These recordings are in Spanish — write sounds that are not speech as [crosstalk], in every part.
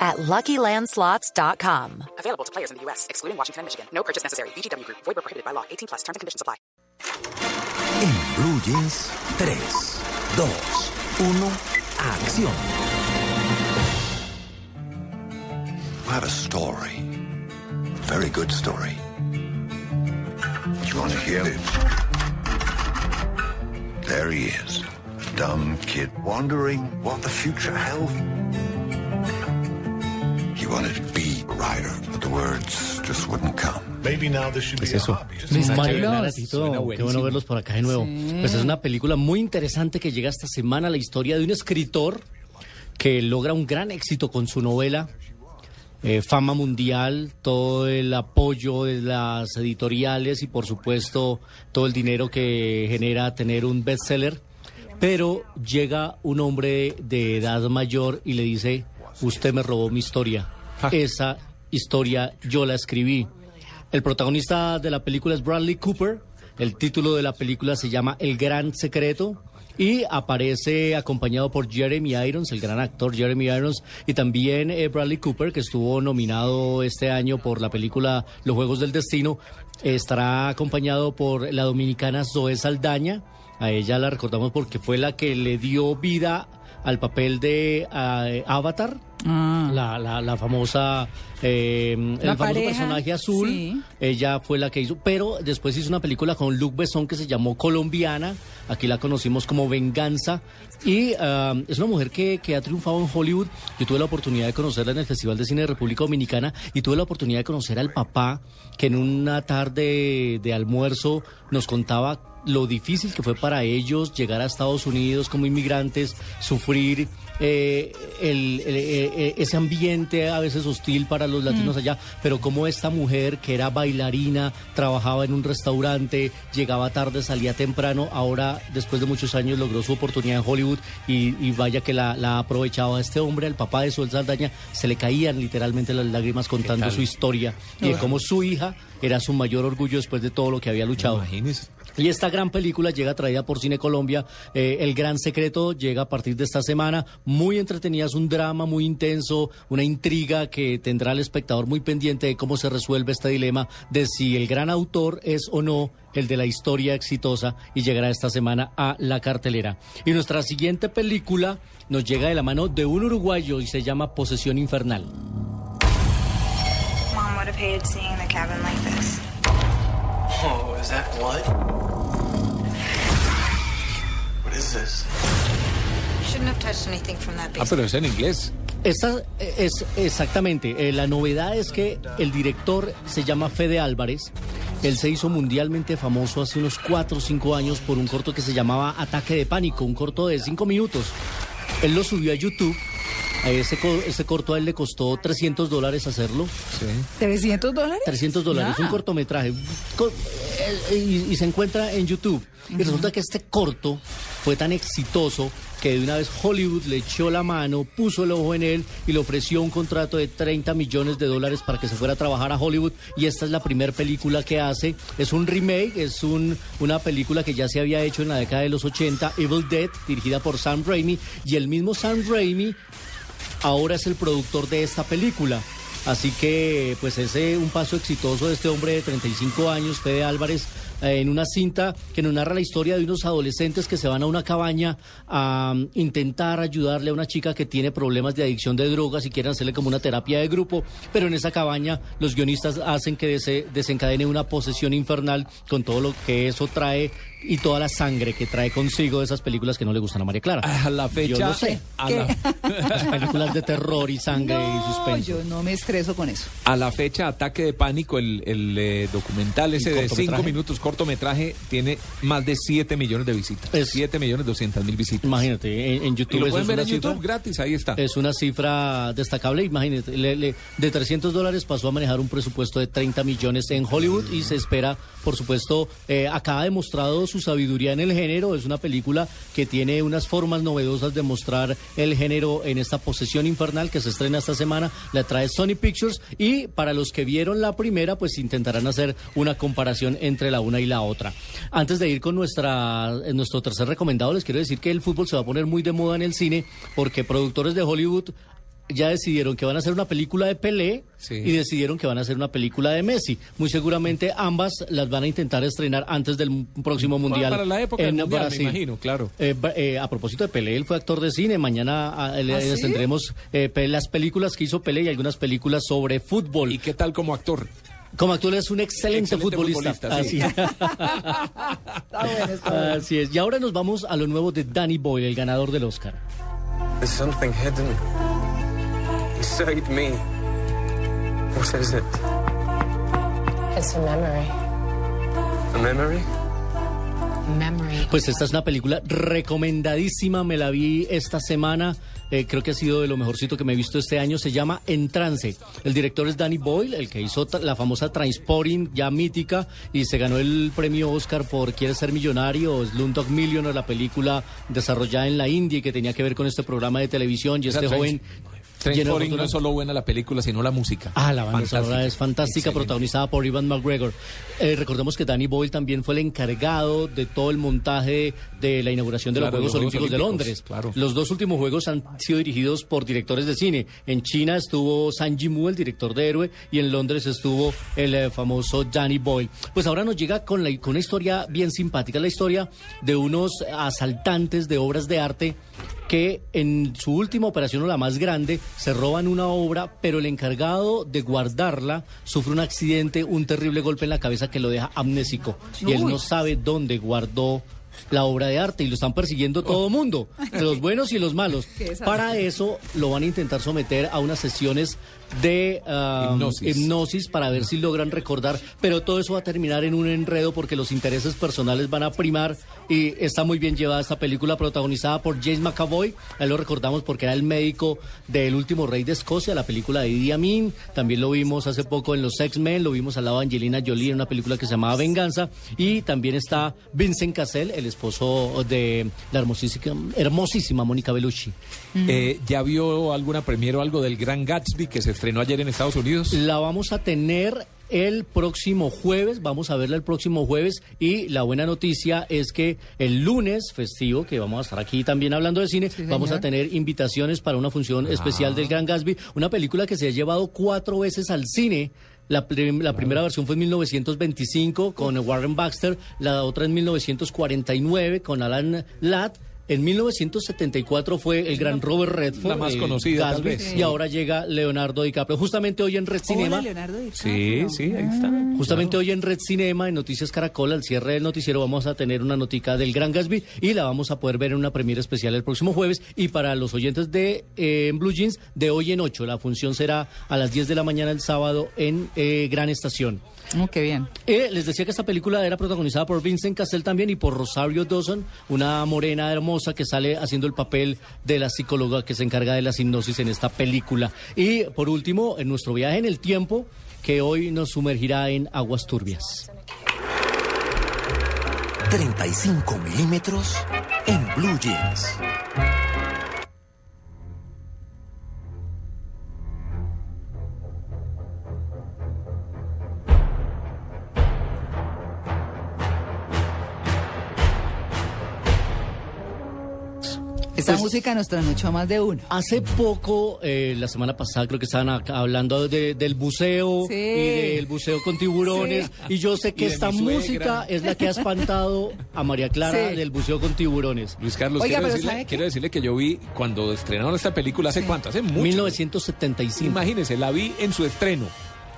at LuckyLandSlots.com. Available to players in the U.S., excluding Washington and Michigan. No purchase necessary. VGW Group. Void where prohibited by law. 18 plus. Terms and conditions apply. En Blue Jeans, 3, 2, 1, acción. I have a story. Very good story. You want to hear it? There he is. A dumb kid wondering what the future held. Wanted to be a writer, but the words just wouldn't come. Maybe now this should be es a eso? Mario suena qué bueno verlos por acá de nuevo. Pues es una película muy interesante que llega esta semana, la historia de un escritor que logra un gran éxito con su novela, eh, fama mundial, todo el apoyo de las editoriales y por supuesto todo el dinero que genera tener un bestseller. Pero llega un hombre de edad mayor y le dice, usted me robó mi historia. Esa historia yo la escribí. El protagonista de la película es Bradley Cooper. El título de la película se llama El Gran Secreto. Y aparece acompañado por Jeremy Irons, el gran actor Jeremy Irons, y también eh, Bradley Cooper, que estuvo nominado este año por la película Los Juegos del Destino. Estará acompañado por la dominicana Zoe Saldaña. A ella la recordamos porque fue la que le dio vida al papel de eh, Avatar, la, la, la famosa, eh, el famoso pareja, personaje azul. sí. Ella fue la que hizo, pero después hizo una película con Luc Besson que se llamó Colombiana. Aquí la conocimos como Venganza. Y ah, es una mujer que, que ha triunfado en Hollywood. Yo tuve la oportunidad de conocerla en el Festival de Cine de República Dominicana y tuve la oportunidad de conocer al papá que en una tarde de almuerzo nos contaba lo difícil que fue para ellos llegar a Estados Unidos como inmigrantes, sufrir eh, el- el- eh, eh, ese ambiente a veces hostil para los latinos allá, pero como esta mujer que era bailarina, trabajaba en un restaurante, llegaba tarde, salía temprano, ahora después de muchos años logró su oportunidad en Hollywood y, y vaya que la, la aprovechaba a este hombre, al papá de Sol Saldaña, se le caían literalmente las lágrimas contando su historia y de cómo su hija era su mayor orgullo después de todo lo que había luchado. Imagínese. Y esta gran película llega traída por Cine Colombia. eh, el Gran Secreto llega a partir de esta semana. Muy entretenida, es un drama muy intenso, una intriga que tendrá al espectador muy pendiente de cómo se resuelve este dilema de si el gran autor es o no el de la historia exitosa y llegará esta semana a la cartelera. Y nuestra siguiente película nos llega de la mano de un uruguayo y se llama Posesión Infernal. Mom would have hated seeing the cabin like this. Oh, is that blood? That Ah, pero es en inglés. Esta es exactamente. eh, la novedad es que el director se llama Fede Álvarez. Él se hizo mundialmente famoso hace unos 4 o 5 años por un corto que se llamaba Ataque de Pánico, un corto de 5 minutos. Él lo subió a YouTube. A ese, ese corto a él le costó 300 dólares hacerlo. Sí. ¿300 dólares? 300 dólares, un cortometraje. Co- eh, Y, y se encuentra en YouTube. Y resulta que este corto fue tan exitoso que de una vez Hollywood le echó la mano, puso el ojo en él y le ofreció un contrato de 30 millones de dólares para que se fuera a trabajar a Hollywood. Y esta es la primera película que hace. Es un remake, es un, una película que ya se había hecho en la década de los 80, Evil Dead, dirigida por Sam Raimi. Y el mismo Sam Raimi ahora es el productor de esta película. Así que, pues, es eh, un paso exitoso de este hombre de 35 años, Fede Álvarez, en una cinta que nos narra la historia de unos adolescentes que se van a una cabaña a mm, intentar ayudarle a una chica que tiene problemas de adicción de drogas y quieren hacerle como una terapia de grupo, pero en esa cabaña los guionistas hacen que dese- desencadene una posesión infernal con todo lo que eso trae y toda la sangre que trae consigo de esas películas que no le gustan a María Clara. A la fecha. Yo lo sé. A la, [laughs] Las películas de terror y sangre y no, suspenso. yo no me estreso con eso. A la fecha, Ataque de Pánico, el, el, eh, documental ese de cinco minutos corto cortometraje tiene más de 7 millones de visitas. Es- 7 millones 200 mil visitas. Imagínate, en, en Y YouTube lo eso pueden ver en cifra- YouTube gratis, ahí está. Es una cifra destacable, imagínate, le- le- de 300 dólares pasó a manejar un presupuesto de 30 millones en Hollywood y se espera, por supuesto, eh, acá ha demostrado su sabiduría en el género, es una película que tiene unas formas novedosas de mostrar el género en esta posesión infernal que se estrena esta semana, la trae Sony Pictures y para los que vieron la primera, pues intentarán hacer una comparación entre la una y la otra. Antes de ir con nuestra, eh, nuestro tercer recomendado, les quiero decir que el fútbol se va a poner muy de moda en el cine porque productores de Hollywood ya decidieron que van a hacer una película de Pelé Sí. y decidieron que van a hacer una película de Messi. Muy seguramente ambas las van a intentar estrenar antes del próximo mundial. para la época del en Mundial, me imagino, claro. Eh, eh, a propósito de Pelé, él fue actor de cine. Mañana ah, le- ¿Ah, les sí? tendremos eh, las películas que hizo Pelé y algunas películas sobre fútbol. ¿Y qué tal como actor? Como actor es un excelente, Excelente futbolista. futbolista, sí. Así, [laughs] Está bueno, está bueno. así es. Y ahora nos vamos a lo nuevo de Danny Boyle, el ganador del Oscar. There's something hidden. Inside me. What is it? It's a memory. A memory? Memory. Pues esta es una película recomendadísima, me la vi esta semana, eh, creo que ha sido de lo mejorcito que me he visto este año, se llama En Trance. El director es Danny Boyle, el que hizo la famosa Transporting, ya mítica, y se ganó el premio Oscar por Quiere ser millonario, o Slumdog Millionaire, la película desarrollada en la India y que tenía que ver con este programa de televisión y este Trans- joven... Transporting no es solo buena la película, sino la música. Ah, la banda sonora es fantástica, Excelente. protagonizada por Ivan McGregor. Eh, recordemos que Danny Boyle también fue el encargado de todo el montaje de la inauguración de Claro, los Juegos los Olímpicos, de Londres. claro. Los dos últimos juegos han sido dirigidos por directores de cine. En China estuvo Sang Yimou, el director de Héroe, y en Londres estuvo el eh, famoso Danny Boyle. Pues ahora nos llega con, la, con una historia bien simpática, la historia de unos asaltantes de obras de arte que en su última operación o la más grande se roban una obra, pero el encargado de guardarla sufre un accidente, un terrible golpe en la cabeza que lo deja amnésico. Y él no sabe dónde guardó la obra de arte y lo están persiguiendo todo el mundo, [laughs] los buenos y los malos. Para eso lo van a intentar someter a unas sesiones de ah, Hipnosis. hipnosis para ver si logran recordar, pero todo eso va a terminar en un enredo porque los intereses personales van a primar y está muy bien llevada esta película protagonizada por James McAvoy, ahí lo recordamos porque era el médico del último rey de Escocia, la película de Idi Amin, también lo vimos hace poco en los X-Men, lo vimos al lado de Angelina Jolie en una película que se llamaba Venganza. Y también está Vincent Cassel, el esposo de la hermosísima, hermosísima Mónica Bellucci. Eh, ¿Ya vio alguna premiere o algo del Gran Gatsby que se estrenó ayer en Estados Unidos? La vamos a tener el próximo jueves, vamos a verla el próximo jueves y la buena noticia es que el lunes festivo, que vamos a estar aquí también hablando de cine, vamos a tener invitaciones para una función especial del Gran Gatsby, una película que se ha llevado cuatro veces al cine. La, prim- la primera versión fue en 1925 con Warren Baxter, la otra en 1949 con Alan Ladd. En 1974 fue el gran Robert Redford, La más eh, conocida, tal vez. y ahora llega Leonardo DiCaprio. Justamente hoy en Red Cinema. Hola, Leonardo Sí, DiCaprio. sí, ahí está. Justamente hoy en Red Cinema, en Noticias Caracol, al cierre del noticiero, vamos a tener una notica del Gran Gatsby y la vamos a poder ver en una premiere especial el próximo jueves. Y para los oyentes de eh, Blue Jeans, de hoy en 8. La función será a las 10 de la mañana el sábado en eh, Gran Estación. Oh, qué bien. Eh, les decía que esta película era protagonizada por Vincent Cassel también y por Rosario Dawson, una morena hermosa que sale haciendo el papel de la psicóloga que se encarga de la hipnosis en esta película. Y por último, en nuestro viaje en el tiempo, que hoy nos sumergirá en aguas turbias. 35 milímetros en Blue Jeans. Esta Pues- música nos trasnochó a más de uno. Hace poco, eh, la semana pasada, creo que estaban acá hablando de- del buceo Sí. y del buceo con tiburones. Y yo sé que esta música es la que ha espantado a María Clara Sí. del buceo con tiburones. Luis Carlos, Oiga, quiero, decirle, quiero decirle que yo vi cuando estrenaron esta película, ¿hace cuánto? Hace mucho. 1975. Imagínese, la vi en su estreno.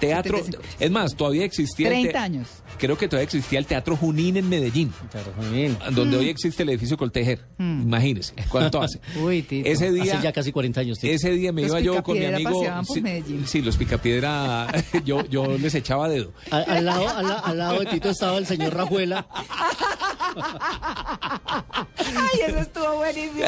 Teatro, 75. es más, todavía existía el 30 te- años. Creo que todavía existía el Teatro Junín en Medellín, donde hoy existe el edificio Coltejer. Imagínese, ¿cuánto hace? Mm. [laughs] Uy, Tito. Ese día, Hace ya casi 40 años. Tito. ese día me Los iba yo con mi amigo. paseaban por sí, Medellín. sí, los picapiedra, [laughs] yo, yo les echaba dedo. Al, al lado, al, la- al lado de Tito estaba el señor Rajuela. [laughs] Ay, eso estuvo buenísimo.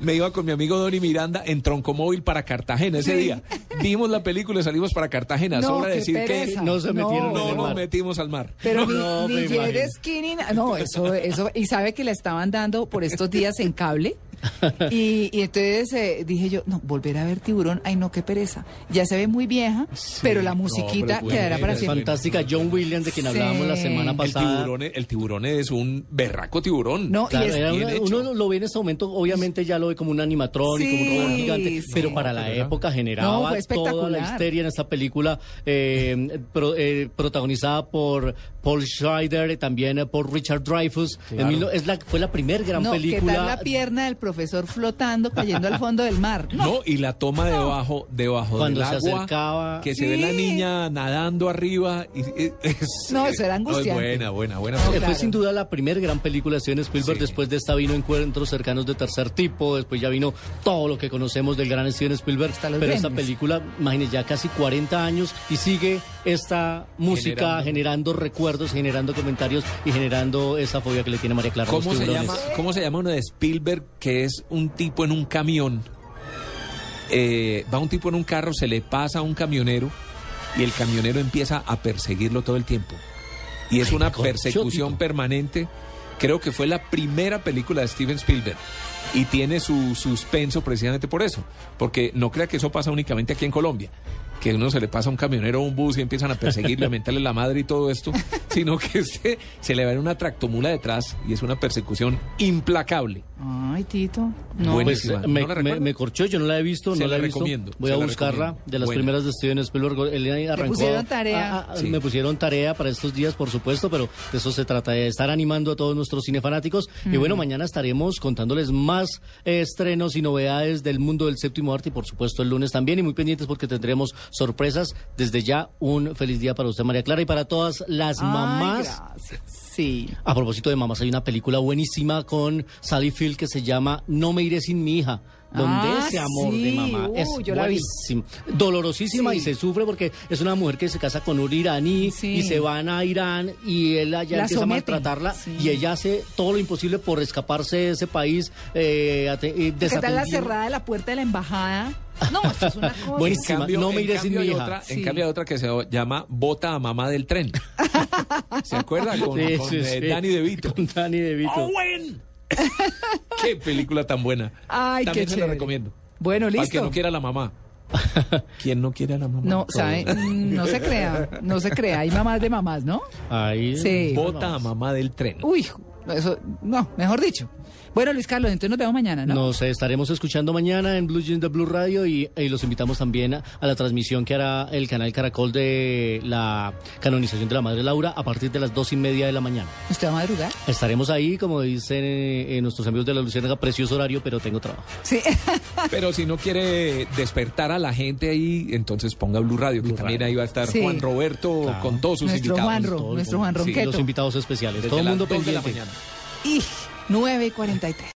me iba con mi amigo Donny Miranda en Troncomóvil para Cartagena ese Sí. día. Vimos la película y salimos para Cartagena. No, Sobra decir pereza. que no se metieron no en el nos mar. metimos al mar. Pero ni, No, ni me jet imagino. ski ni na- No, eso, eso. Y sabe que la estaban dando por estos días en cable. [laughs] Y, y entonces eh, dije yo, no, volver a ver tiburón, ay no, qué pereza. Ya se ve muy vieja, pero la musiquita pero quedará bueno, para siempre. Fantástica John Williams, de quien Sí. hablábamos la semana El pasada. tiburón, el tiburón es un berraco tiburón. No, y es- era bien una- hecho. uno lo ve en este momento, obviamente ya lo ve como un animatrón y como un Sí, robot gigante, sí. pero para la época generaba toda la histeria en esta película eh, pro- eh, protagonizada por Paul Schrader y también eh, por Richard Dreyfuss. En mil no- es la, fue la primera gran no, ¿qué tal película. la pierna del profesor flotando, cayendo al fondo del mar? No, No, y la toma debajo, debajo Cuando del se agua, acercaba. que se ve la niña nadando arriba. Y, [laughs] es, No, eso era no, es angustiante. buena, buena, buena. No, Eh, claro. Fue sin duda la primera gran película de Steven Spielberg. Sí. Después de esta vino Encuentros cercanos de tercer tipo. Después ya vino todo lo que conocemos del gran Steven Spielberg. Pero esta película, imagínense, ya casi 40 años y sigue esta música Generando. generando, recuerdos, generando comentarios y generando esa fobia que le tiene María Clara. ¿Cómo se, llama, ¿Cómo se llama uno de Spielberg que es un tipo en un camión? Eh, va un tipo en un carro, se le pasa a un camionero y el camionero empieza a perseguirlo todo el tiempo. Y es una persecución tipo. permanente. Creo que fue la primera película de Steven Spielberg. Y tiene su suspenso precisamente por eso. Porque no crea que eso pasa únicamente aquí en Colombia. Que uno se le pasa a un camionero o un bus y empiezan a perseguirlo, a mentarle la madre y todo esto. Sino que [laughs] este, se le va una tractomula detrás y es una persecución implacable. Ay, Tito. No, Bueno, Pues Buenísima. me, ¿No la me- me corchó, yo no la he visto, Se no la he visto. recomiendo, Voy se a la buscarla recomiendo. de las Buena. primeras de Steven Spielberg. Él arrancó. pusieron tarea. Ah, ah, Sí. Me pusieron tarea para estos días, por supuesto, pero de eso se trata, de estar animando a todos nuestros cinefanáticos. Y bueno, mañana estaremos contándoles más eh, estrenos y novedades del mundo del séptimo arte y por supuesto el lunes también. Y muy pendientes porque tendremos sorpresas. Desde ya, un feliz día para usted, María Clara, y para todas las Ay, mamás. gracias. Sí. A propósito de mamás, hay una película buenísima con Sally Field que se llama No me iré sin mi hija. Donde Ah, ese amor sí. de mamá Uh, es yo la vi. buenísimo. dolorosísima Sí. y se sufre porque es una mujer que se casa con un iraní Sí. y se van a Irán y él allá La empieza a maltratarla y ella hace todo lo imposible por escaparse de ese país. Eh, eh, ¿Qué tal la cerrada de la puerta de la embajada? No, esto es una cosa. Buenísimo. En no me iré sin cambio mi hija. Otra, En cambio hay otra que se llama Bota a mamá del tren. [laughs] ¿Se acuerda? Con, Sí, con, sí, eh, sí. Danny DeVito. Con Danny DeVito. ¡Owen! [laughs] ¡Qué película tan buena! Ay, También qué se la recomiendo. Bueno, Para el que listo. no quiera a la mamá. [laughs] ¿Quién no quiere a la mamá? No, ¿sabe? Mm, No se crea, no se crea. Hay mamás de mamás, ¿no? Ahí. Sí. Bota a mamá del tren. Uy, eso, no, mejor dicho. Bueno, Luis Carlos, entonces nos vemos mañana, ¿no? Nos estaremos escuchando mañana en Blue Jeans de Blue Radio y, y los invitamos también a, a la transmisión que hará el canal Caracol de la canonización de la Madre Laura a partir de las dos y media de la mañana. ¿Usted va a madrugar? Estaremos ahí, como dicen eh, eh, nuestros amigos de la Luciérnaga, precioso horario, pero tengo trabajo. Sí. [laughs] Pero si no quiere despertar a la gente ahí, entonces ponga Blue Radio, que también ahí va a estar Sí. Juan Roberto Claro. con todos sus Nuestro invitados. Juanro, Todo el nuestro. Juan Sí, Ronqueto. los invitados especiales. Desde Todo el mundo de la pendiente. mañana. Y 9 y 43.